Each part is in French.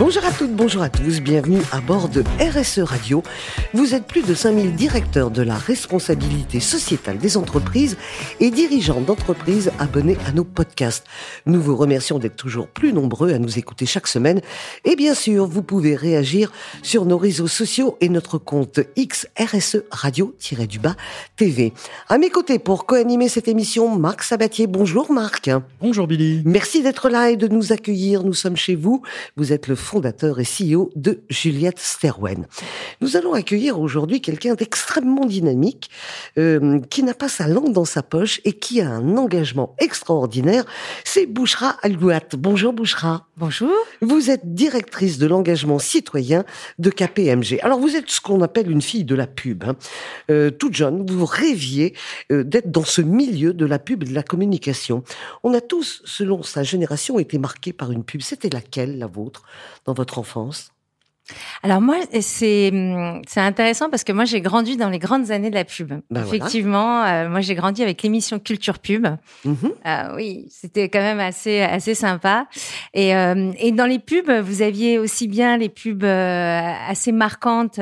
Bonjour à toutes, bonjour à tous, bienvenue à bord de RSE Radio. Vous êtes plus de 5000 directeurs de la responsabilité sociétale des entreprises et dirigeants d'entreprises abonnés à nos podcasts. Nous vous remercions d'être toujours plus nombreux à nous écouter chaque semaine. Et bien sûr, vous pouvez réagir sur nos réseaux sociaux et notre compte XRSE Radio-du-bas TV. À mes côtés pour co-animer cette émission, Marc Sabatier. Bonjour Marc. Bonjour Billy. Merci d'être là et de nous accueillir. Nous sommes chez vous. Vous êtes le fondateur et CEO de Juliette Sterwen. Nous allons accueillir aujourd'hui quelqu'un d'extrêmement dynamique, euh, qui n'a pas sa langue dans sa poche et qui a un engagement extraordinaire. C'est Bouchra Algouat. Bonjour Bouchra. Bonjour. Vous êtes directrice de l'engagement citoyen de KPMG. Alors vous êtes ce qu'on appelle une fille de la pub. Hein. Euh, toute jeune, vous rêviez euh, d'être dans ce milieu de la pub et de la communication. On a tous, selon sa génération, été marqués par une pub. C'était laquelle, la vôtre? Dans votre enfance? Alors moi, c'est c'est intéressant parce que moi j'ai grandi dans les grandes années de la pub. Ben Effectivement, euh, moi j'ai grandi avec l'émission Culture Pub. Mhm. Euh, oui, c'était quand même assez assez sympa. Et euh, et dans les pubs, vous aviez aussi bien les pubs assez marquantes.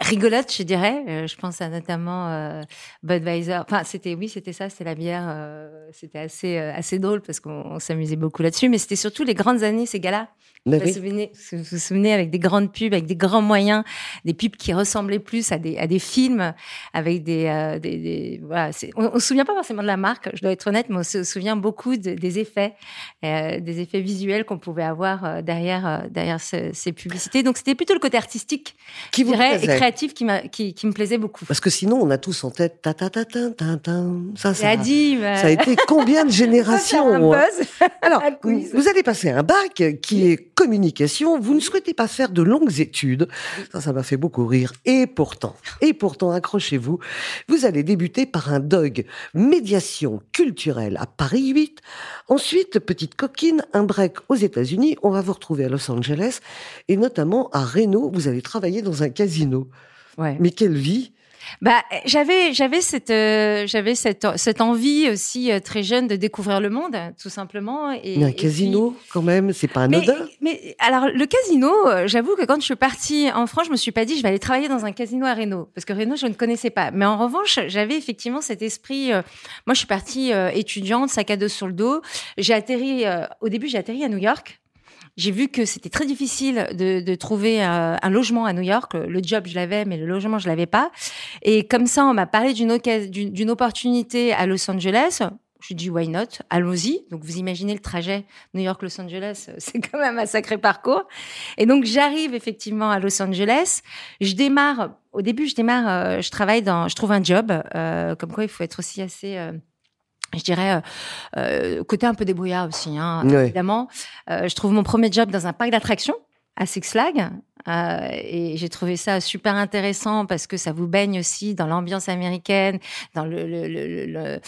Rigolotes, je dirais. Euh, je pense à notamment euh, Budweiser. Enfin, c'était oui, c'était ça, c'était la bière. euh, c'était assez assez drôle parce qu'on on s'amusait beaucoup là-dessus. Mais c'était surtout les grandes années, ces gars-là. Ben Vous oui. vous souvenez, vous vous souvenez avec des grandes pubs, avec des grands moyens, des pubs qui ressemblaient plus à des, à des films, avec des, euh, des, des- voilà. On, on se souvient pas forcément de la marque, je dois être honnête, mais on se souvient beaucoup de- des effets, euh, des effets visuels qu'on pouvait avoir euh, derrière, euh, derrière ce- ces publicités. Donc c'était plutôt le côté artistique, Qui je dirais, et créatif qui, qui, qui me plaisait beaucoup. Parce que sinon, on a tous en tête ta ta ta ta ta ta. Ça, ça, dit, mais- ça a été combien de un générations hein? buzz. Alors, Un vous allez passer un bac qui est communication. Vous ne souhaitez pas faire de longues études. Ça, ça m'a fait beaucoup rire. Et pourtant, et pourtant, accrochez-vous, vous allez débuter par un DOG, médiation culturelle à Paris 8. Ensuite, petite coquine, un break aux États-Unis. On va vous retrouver à Los Angeles et notamment à Reno. Vous allez travailler dans un casino. Ouais. Mais quelle vie Bah, j'avais j'avais cette euh, j'avais cette cette envie aussi euh, très jeune de découvrir le monde, tout simplement. Et, Mais un et casino, quand même, c'est pas anodin. mais, mais alors le casino, euh, j'avoue que quand je suis partie en France, je me suis pas dit je vais aller travailler dans un casino à Reno parce que Reno je ne connaissais pas. Mais en revanche, j'avais effectivement cet esprit. euh, moi, je suis partie étudiante, sac à dos sur le dos. J'ai atterri au début, j'ai atterri à New York. J'ai vu que c'était très difficile de, de trouver euh, un logement à New York. Le job, je l'avais, mais le logement, je l'avais pas. Et comme ça, on m'a parlé d'une opportunité à Los Angeles. Je dit, why not? Allons-y. Donc, vous imaginez le trajet New York-Los Angeles, c'est quand même un sacré parcours. Et donc, j'arrive effectivement à Los Angeles. Je démarre, au début, je démarre, euh, je travaille dans, je trouve un job. euh, comme quoi, il faut être aussi assez... euh, je dirais euh, euh, côté un peu débrouillard aussi, hein, Ouais. évidemment. Euh, je trouve mon premier job dans un parc d'attractions à Six Flags. Euh, et j'ai trouvé ça super intéressant parce que ça vous baigne aussi dans l'ambiance américaine, dans le,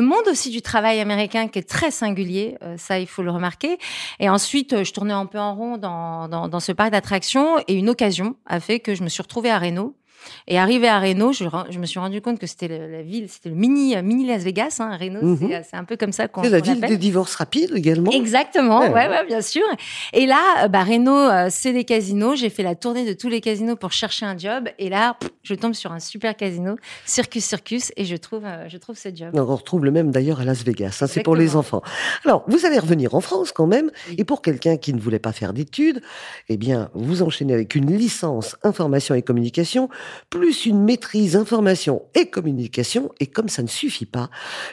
monde aussi du travail américain qui est très singulier. Euh, ça, il faut le remarquer. Et ensuite, je tournais un peu en rond dans, dans, dans ce parc d'attractions et une occasion a fait que je me suis retrouvée à Reno. Et arrivé à Reno, je, me suis rendu compte que c'était la ville, c'était le mini, euh, mini Las Vegas. Hein, Reno, Mhm. c'est, c'est un peu comme ça qu'on, C'est la ville des divorces rapides également. Exactement, Ouais, ouais, ouais. ouais, bien sûr. Et là, euh, bah, Reno, euh, c'est des casinos. J'ai fait la tournée de tous les casinos pour chercher un job. Et là, je tombe sur un super casino, Circus Circus, et je trouve, euh, je trouve ce job. On retrouve le même d'ailleurs à Las Vegas. hein, c'est pour les enfants. Alors, vous allez revenir en France quand même. Oui. Et pour quelqu'un qui ne voulait pas faire d'études, eh bien, vous enchaînez avec une licence information et communication, plus une maîtrise information et communication. Et comme ça ne suffit pas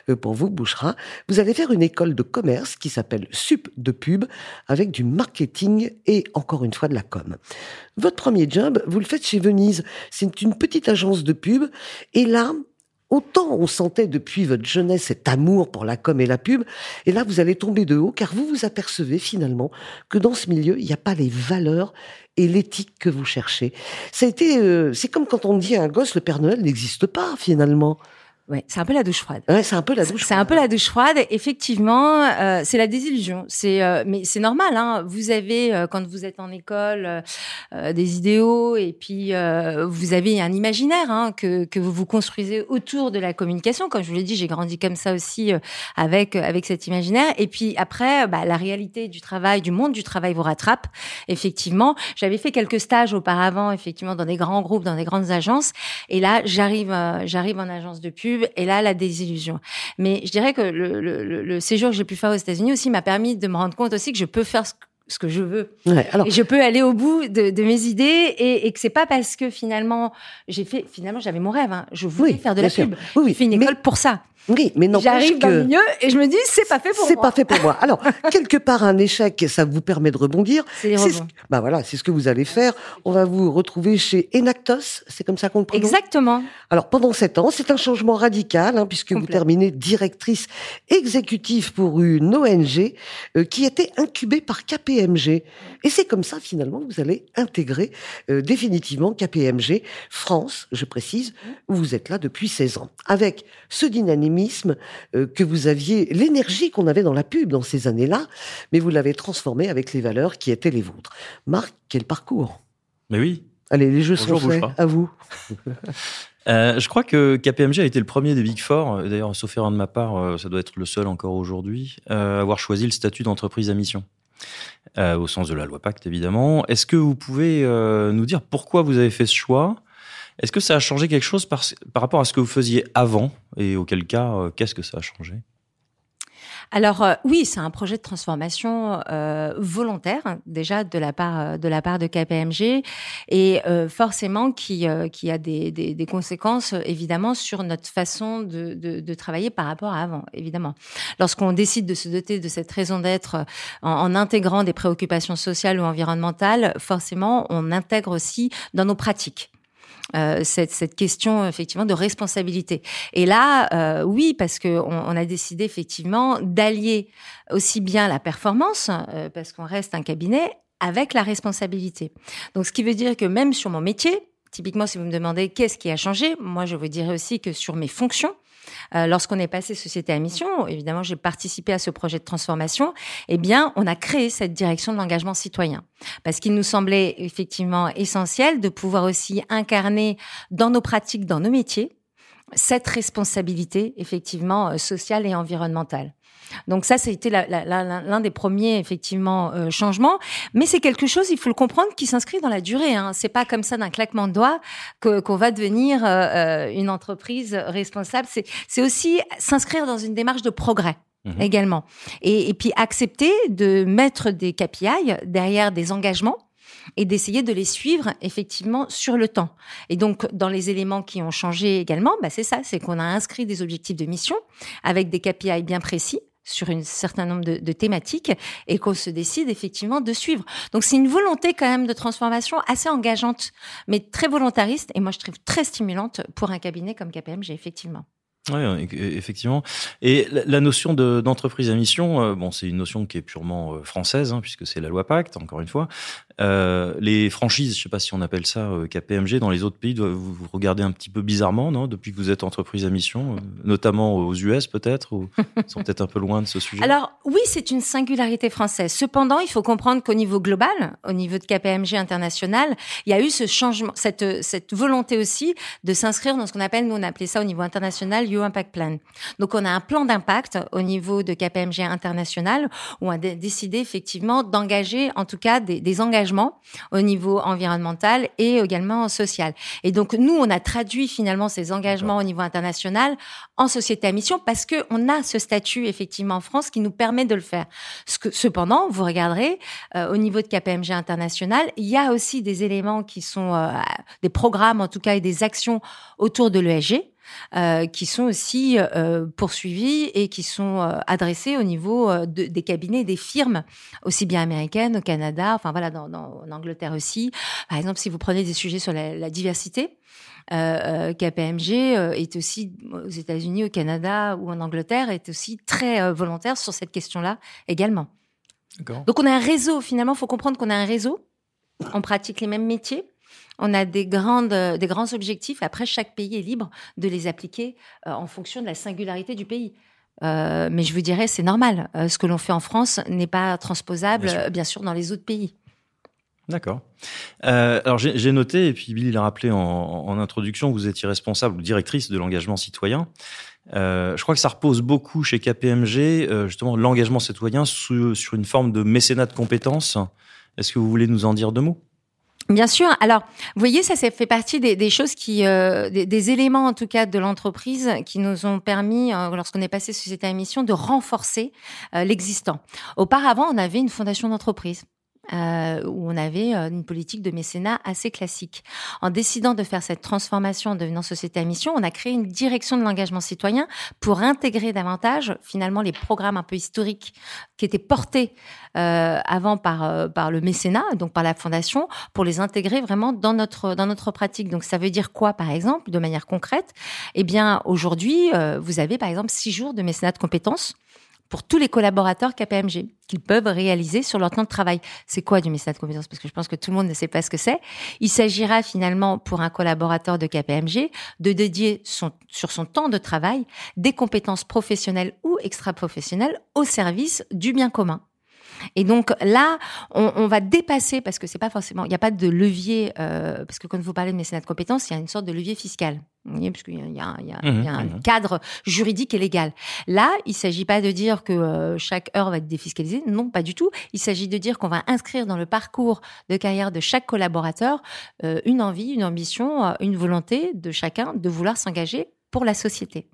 euh, pour vous, Bouchera, vous allez faire une école de commerce qui s'appelle Sup de Pub avec du marketing et encore une fois de la com. Votre premier job, vous le faites chez Venise. C'est une petite agence de pub. Et là, Autant on sentait depuis votre jeunesse cet amour pour la com et la pub, et là vous allez tomber de haut car vous vous apercevez finalement que dans ce milieu il n'y a pas les valeurs et l'éthique que vous cherchez. Ça a été, euh, c'est comme quand on dit à un gosse le Père Noël n'existe pas finalement. Ouais, c'est un peu la douche froide. Ouais, c'est un peu la douche. C'est un peu la douche froide. Effectivement, euh, c'est la désillusion. C'est, euh, mais c'est normal. Hein. Vous avez euh, quand vous êtes en école euh, des idéaux et puis vous avez un imaginaire hein, que que vous vous construisez autour de la communication. Comme je vous l'ai dit, j'ai grandi comme ça aussi avec avec cet imaginaire. Et puis après, bah, la réalité du travail, du monde du travail vous rattrape. Effectivement, j'avais fait quelques stages auparavant, effectivement, dans des grands groupes, dans des grandes agences. Et là, j'arrive j'arrive en agence de pub et là la désillusion. Mais je dirais que le, le, séjour que j'ai pu faire aux États-Unis aussi m'a permis de me rendre compte aussi que je peux faire ce ce que je veux. alors... Et je peux aller au bout de, de mes idées et, et que c'est pas parce que finalement j'ai fait finalement j'avais mon rêve. Hein. Je voulais faire de la pub. Oui, oui. J'ai fait une école pour ça. Oui, mais non. J'arrive dans le milieu et je me dis c'est pas fait pour moi. C'est pas fait pour moi. Alors quelque part un échec, ça vous permet de rebondir. C'est ce... bah voilà, c'est ce que vous allez faire. On va vous retrouver chez Enactos, c'est comme ça qu'on le prononce? Exactement. Alors pendant sept ans, c'est un changement radical hein, puisque vous terminez directrice exécutive pour une ONG euh, qui était incubée par KPMG. Et c'est comme ça finalement que vous allez intégrer euh, définitivement KPMG France, je précise, où vous êtes là depuis 16 ans, avec ce dynamisme euh, que vous aviez, l'énergie qu'on avait dans la pub dans ces années-là, mais vous l'avez transformé avec les valeurs qui étaient les vôtres. Marc, quel parcours Mais oui. Allez, les jeux sont faits. À vous. Euh, je crois que KPMG a été le premier des Big Four, d'ailleurs, sauf erreur de ma part, ça doit être le seul encore aujourd'hui, à avoir choisi le statut d'entreprise à mission. Au sens de la loi Pacte, évidemment. Est-ce que vous pouvez nous dire pourquoi vous avez fait ce choix? Est-ce que ça a changé quelque chose par, par, rapport à ce que vous faisiez avant? Et auquel cas, euh, qu'est-ce que ça a changé? Alors euh, oui, c'est un projet de transformation euh, volontaire déjà de la part de la part de KPMG et forcément qui qui a des, des, des, conséquences évidemment sur notre façon de, de, de travailler par rapport à avant évidemment. Lorsqu'on décide de se doter de cette raison d'être en, en, intégrant des préoccupations sociales ou environnementales, forcément on intègre aussi dans nos pratiques. Euh, cette, cette, question effectivement de responsabilité. Et là, euh, oui, parce que on, on, a décidé effectivement d'allier aussi bien la performance, euh, parce qu'on reste un cabinet, avec la responsabilité. Donc, ce qui veut dire que même sur mon métier, typiquement, si vous me demandez qu'est-ce qui a changé, moi, je vous dirais aussi que sur mes fonctions, euh, lorsqu'on est passé société à mission, évidemment, j'ai participé à ce projet de transformation. Eh bien, on a créé cette direction de l'engagement citoyen parce qu'il nous semblait effectivement essentiel de pouvoir aussi incarner dans nos pratiques, dans nos métiers, cette responsabilité effectivement euh, sociale et environnementale. Donc ça, c'était l'un des premiers effectivement euh, changements. Mais c'est quelque chose, il faut le comprendre, qui s'inscrit dans la durée. Hein. C'est pas comme ça d'un claquement de doigts qu'on va devenir euh, euh, une entreprise responsable. C'est aussi s'inscrire dans une démarche de progrès. Mmh également. Et, et puis accepter de mettre des KPI derrière des engagements et d'essayer de les suivre effectivement sur le temps. Et donc, dans les éléments qui ont changé également, bah c'est ça, c'est qu'on a inscrit des objectifs de mission avec des KPI bien précis sur un certain nombre de, thématiques et qu'on se décide effectivement de suivre. Donc c'est une volonté quand même de transformation assez engageante, mais très volontariste et moi je trouve très stimulante pour un cabinet comme KPMG effectivement. Oui, effectivement. Et la notion d'entreprise à mission, euh, bon, c'est une notion qui est purement euh, française, hein, puisque c'est la loi Pacte, encore une fois. Euh, les franchises, je sais pas si on appelle ça euh, KPMG, dans les autres pays, vous, regardez un petit peu bizarrement, non Depuis que vous êtes entreprise à mission, euh, notamment aux US peut-être, ou ils sont peut-être un peu loin de ce sujet Alors oui, c'est une singularité française. Cependant, il faut comprendre qu'au niveau global, au niveau de KPMG international, il y a eu ce changement, cette, volonté aussi de s'inscrire dans ce qu'on appelle, nous on appelait ça au niveau international, You Impact Plan. Donc on a un plan d'impact au niveau de KPMG international où on a décidé effectivement d'engager en tout cas des engagements au niveau environnemental et également social. Et donc nous, on a traduit finalement ces engagements au niveau international en société à mission parce que on a ce statut effectivement en France qui nous permet de le faire. cependant, vous regarderez euh, au niveau de KPMG international, il y a aussi des éléments qui sont euh, des programmes en tout cas et des actions autour de l'ESG qui sont aussi euh, poursuivis et qui sont euh, adressés au niveau des cabinets, des firmes, aussi bien américaines, au Canada, enfin voilà, dans, en Angleterre aussi. Par exemple, si vous prenez des sujets sur la, diversité, KPMG est aussi aux États-Unis, au Canada ou en Angleterre est aussi très volontaire sur cette question-là également. Donc on a un réseau finalement, il faut comprendre qu'on a un réseau, on pratique les mêmes métiers, on a des, grandes, des grands objectifs. Après, chaque pays est libre de les appliquer en fonction de la singularité du pays. mais je vous dirais, c'est normal. ce que l'on fait en France n'est pas transposable, bien sûr. dans les autres pays. D'accord. alors j'ai noté, et puis Billy l'a rappelé en, en, introduction, vous étiez responsable ou directrice de l'engagement citoyen. Euh, je crois que ça repose beaucoup chez KPMG, euh, justement, l'engagement citoyen sur une forme de mécénat de compétences. Est-ce que vous voulez nous en dire deux mots? Bien sûr. Alors, vous voyez, ça, ça fait partie des, choses qui, euh, des, éléments en tout cas de l'entreprise qui nous ont permis, lorsqu'on est passé sur cette émission, de renforcer l'existant. Auparavant, on avait une fondation d'entreprise euh, où on avait euh, une politique de mécénat assez classique. En décidant de faire cette transformation en devenant société à mission, on a créé une direction de l'engagement citoyen pour intégrer davantage finalement les programmes un peu historiques qui étaient portés euh, avant par par le mécénat, donc par la fondation, pour les intégrer vraiment dans notre dans notre pratique. Donc ça veut dire quoi, par exemple, de manière concrète? Eh bien, aujourd'hui, vous avez par exemple six jours de mécénat de compétences pour tous les collaborateurs KPMG qu'ils peuvent réaliser sur leur temps de travail. C'est quoi du mécénat de compétences Parce que je pense que tout le monde ne sait pas ce que c'est. Il s'agira finalement pour un collaborateur de KPMG de dédier son, sur son temps de travail des compétences professionnelles ou extra-professionnelles au service du bien commun. Et donc là, on, va dépasser parce que c'est pas forcément, il n'y a pas de levier euh, parce que quand vous parlez de mécénat de compétences, il y a une sorte de levier fiscal. Parce qu'il y a, un mmh, mmh. cadre juridique et légal. Là, il ne s'agit pas de dire que euh, chaque heure va être défiscalisée. Non, pas du tout. Il s'agit de dire qu'on va inscrire dans le parcours de carrière de chaque collaborateur euh, une envie, une ambition, une volonté de chacun de vouloir s'engager pour la société.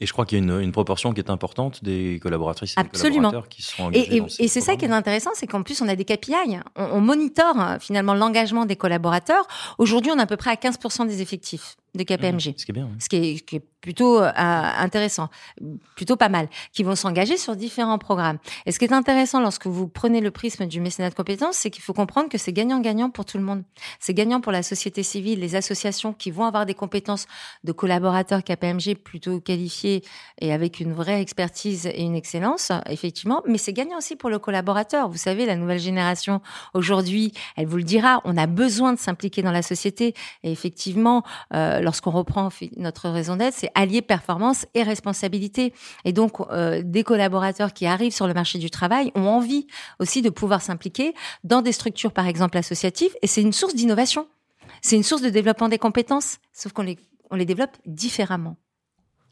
Et je crois qu'il y a une, une, proportion qui est importante des collaboratrices et des collaborateurs qui sont engagés. Et, et, et c'est ça qui est intéressant, c'est qu'en plus on a des KPI. On, on monitore hein, finalement l'engagement des collaborateurs. Aujourd'hui, on est à peu près à 15% des effectifs de KPMG. ce qui est bien. Ce, qui est, qui est, plutôt euh, intéressant, plutôt pas mal, qui vont s'engager sur différents programmes. Et ce qui est intéressant lorsque vous prenez le prisme du mécénat de compétences, c'est qu'il faut comprendre que c'est gagnant-gagnant pour tout le monde. C'est gagnant pour la société civile, les associations qui vont avoir des compétences de collaborateurs KPMG plutôt qualifiés et avec une vraie expertise et une excellence, effectivement. Mais c'est gagnant aussi pour le collaborateur. Vous savez, la nouvelle génération aujourd'hui, elle vous le dira, on a besoin de s'impliquer dans la société. Et effectivement, euh, lorsqu'on reprend notre raison d'être, c'est allier performance et responsabilité. Et donc, euh, des collaborateurs qui arrivent sur le marché du travail ont envie aussi de pouvoir s'impliquer dans des structures, par exemple, associatives. Et c'est une source d'innovation. C'est une source de développement des compétences, sauf qu'on les, développe différemment.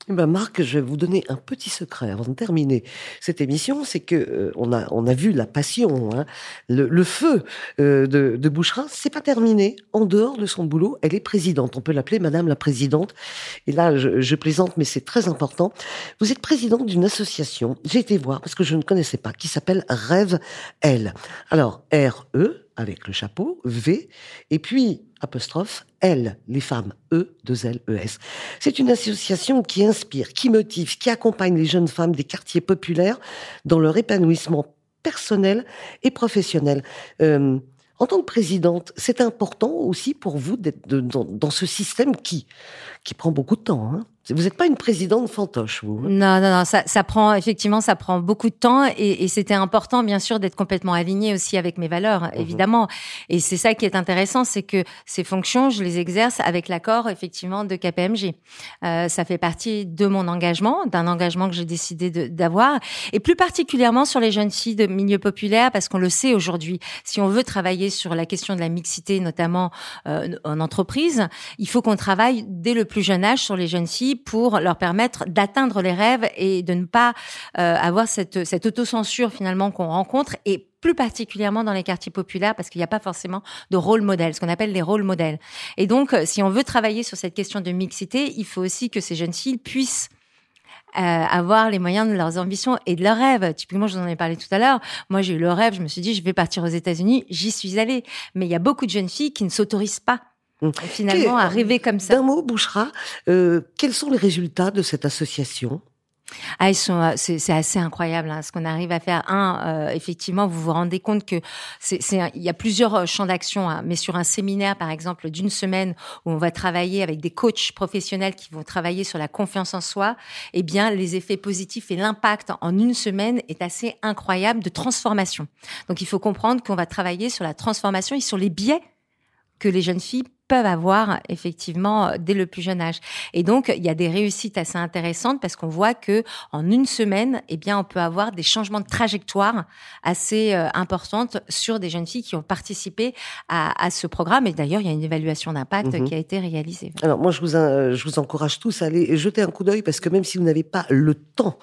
Eh ben Marc, je vais vous donner un petit secret avant de terminer cette émission, c'est que euh, on a on a vu la passion, hein, le, feu euh, de, de Boucherin, c'est pas terminé. En dehors de son boulot, elle est présidente. On peut l'appeler Madame la présidente. Et là, je, je plaisante, mais c'est très important. Vous êtes présidente d'une association. J'ai été voir parce que je ne connaissais pas, qui s'appelle Rêve L. Alors R E avec le chapeau, V, et puis apostrophe, L, les femmes, E, 2 L, E, S. C'est une association qui inspire, qui motive, qui accompagne les jeunes femmes des quartiers populaires dans leur épanouissement personnel et professionnel. Euh, en tant que présidente, c'est important aussi pour vous d'être dans, dans, ce système qui, qui prend beaucoup de temps. Hein vous n'êtes pas une présidente fantoche, vous. Hein? Non, non, non. Ça, ça, prend effectivement, ça prend beaucoup de temps, et, et c'était important, bien sûr, d'être complètement aligné aussi avec mes valeurs, mhm. évidemment. Et c'est ça qui est intéressant, c'est que ces fonctions, je les exerce avec l'accord, effectivement, de KPMG. Euh, ça fait partie de mon engagement, d'un engagement que j'ai décidé d'avoir, et plus particulièrement sur les jeunes filles de milieu populaire, parce qu'on le sait aujourd'hui. Si on veut travailler sur la question de la mixité, notamment euh, en entreprise, il faut qu'on travaille dès le plus jeune âge sur les jeunes filles pour leur permettre d'atteindre les rêves et de ne pas euh, avoir cette, cette autocensure finalement qu'on rencontre et plus particulièrement dans les quartiers populaires parce qu'il n'y a pas forcément de rôle modèle, ce qu'on appelle les rôles modèles. Et donc, euh, si on veut travailler sur cette question de mixité, il faut aussi que ces jeunes filles puissent euh, avoir les moyens de leurs ambitions et de leurs rêves. Typiquement, je vous en ai parlé tout à l'heure. Moi, j'ai eu le rêve, je me suis dit, je vais partir aux États-Unis, j'y suis allée. Mais il y a beaucoup de jeunes filles qui ne s'autorisent pas. Finalement, à rêver comme ça. D'un mot, Bouchera, euh, quels sont les résultats de cette association? Ah, ils sont, euh, c'est assez incroyable hein, ce qu'on arrive à faire. Un, euh, effectivement, vous vous rendez compte que c'est, il y a plusieurs champs d'action, hein, mais sur un séminaire, par exemple, d'une semaine où on va travailler avec des coachs professionnels qui vont travailler sur la confiance en soi, eh bien, les effets positifs et l'impact en une semaine est assez incroyable de transformation. Donc, il faut comprendre qu'on va travailler sur la transformation et sur les biais que les jeunes filles peuvent avoir effectivement dès le plus jeune âge. Et donc il y a des réussites assez intéressantes parce qu'on voit que en une semaine, eh bien on peut avoir des changements de trajectoire assez euh, importantes sur des jeunes filles qui ont participé à, à ce programme. Et d'ailleurs il y a une évaluation d'impact Mhm. qui a été réalisée. Alors moi, je vous, in- je vous encourage tous à aller jeter un coup d'œil parce que même si vous n'avez pas le temps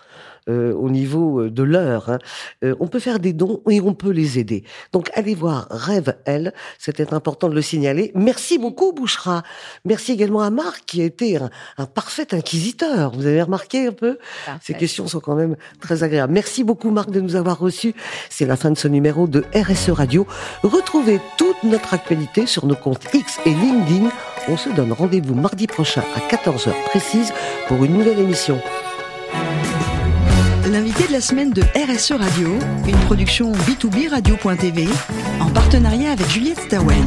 euh, au niveau euh, de l'heure, hein, euh, on peut faire des dons et on peut les aider. Donc allez voir Rêve Elle, c'était important de le signaler. Merci beaucoup Bouchra. Merci également à Marc qui a été un, un parfait inquisiteur. Vous avez remarqué un peu? Ces Parfait. questions sont quand même très agréables. Merci beaucoup Marc de nous avoir reçus. C'est la fin de ce numéro de RSE Radio. Retrouvez toute notre actualité sur nos comptes X et LinkedIn. On se donne rendez-vous mardi prochain à 14h précise pour une nouvelle émission. L'invité de la semaine de RSE Radio, une production B2B Radio.tv en partenariat avec Juliette Stawen.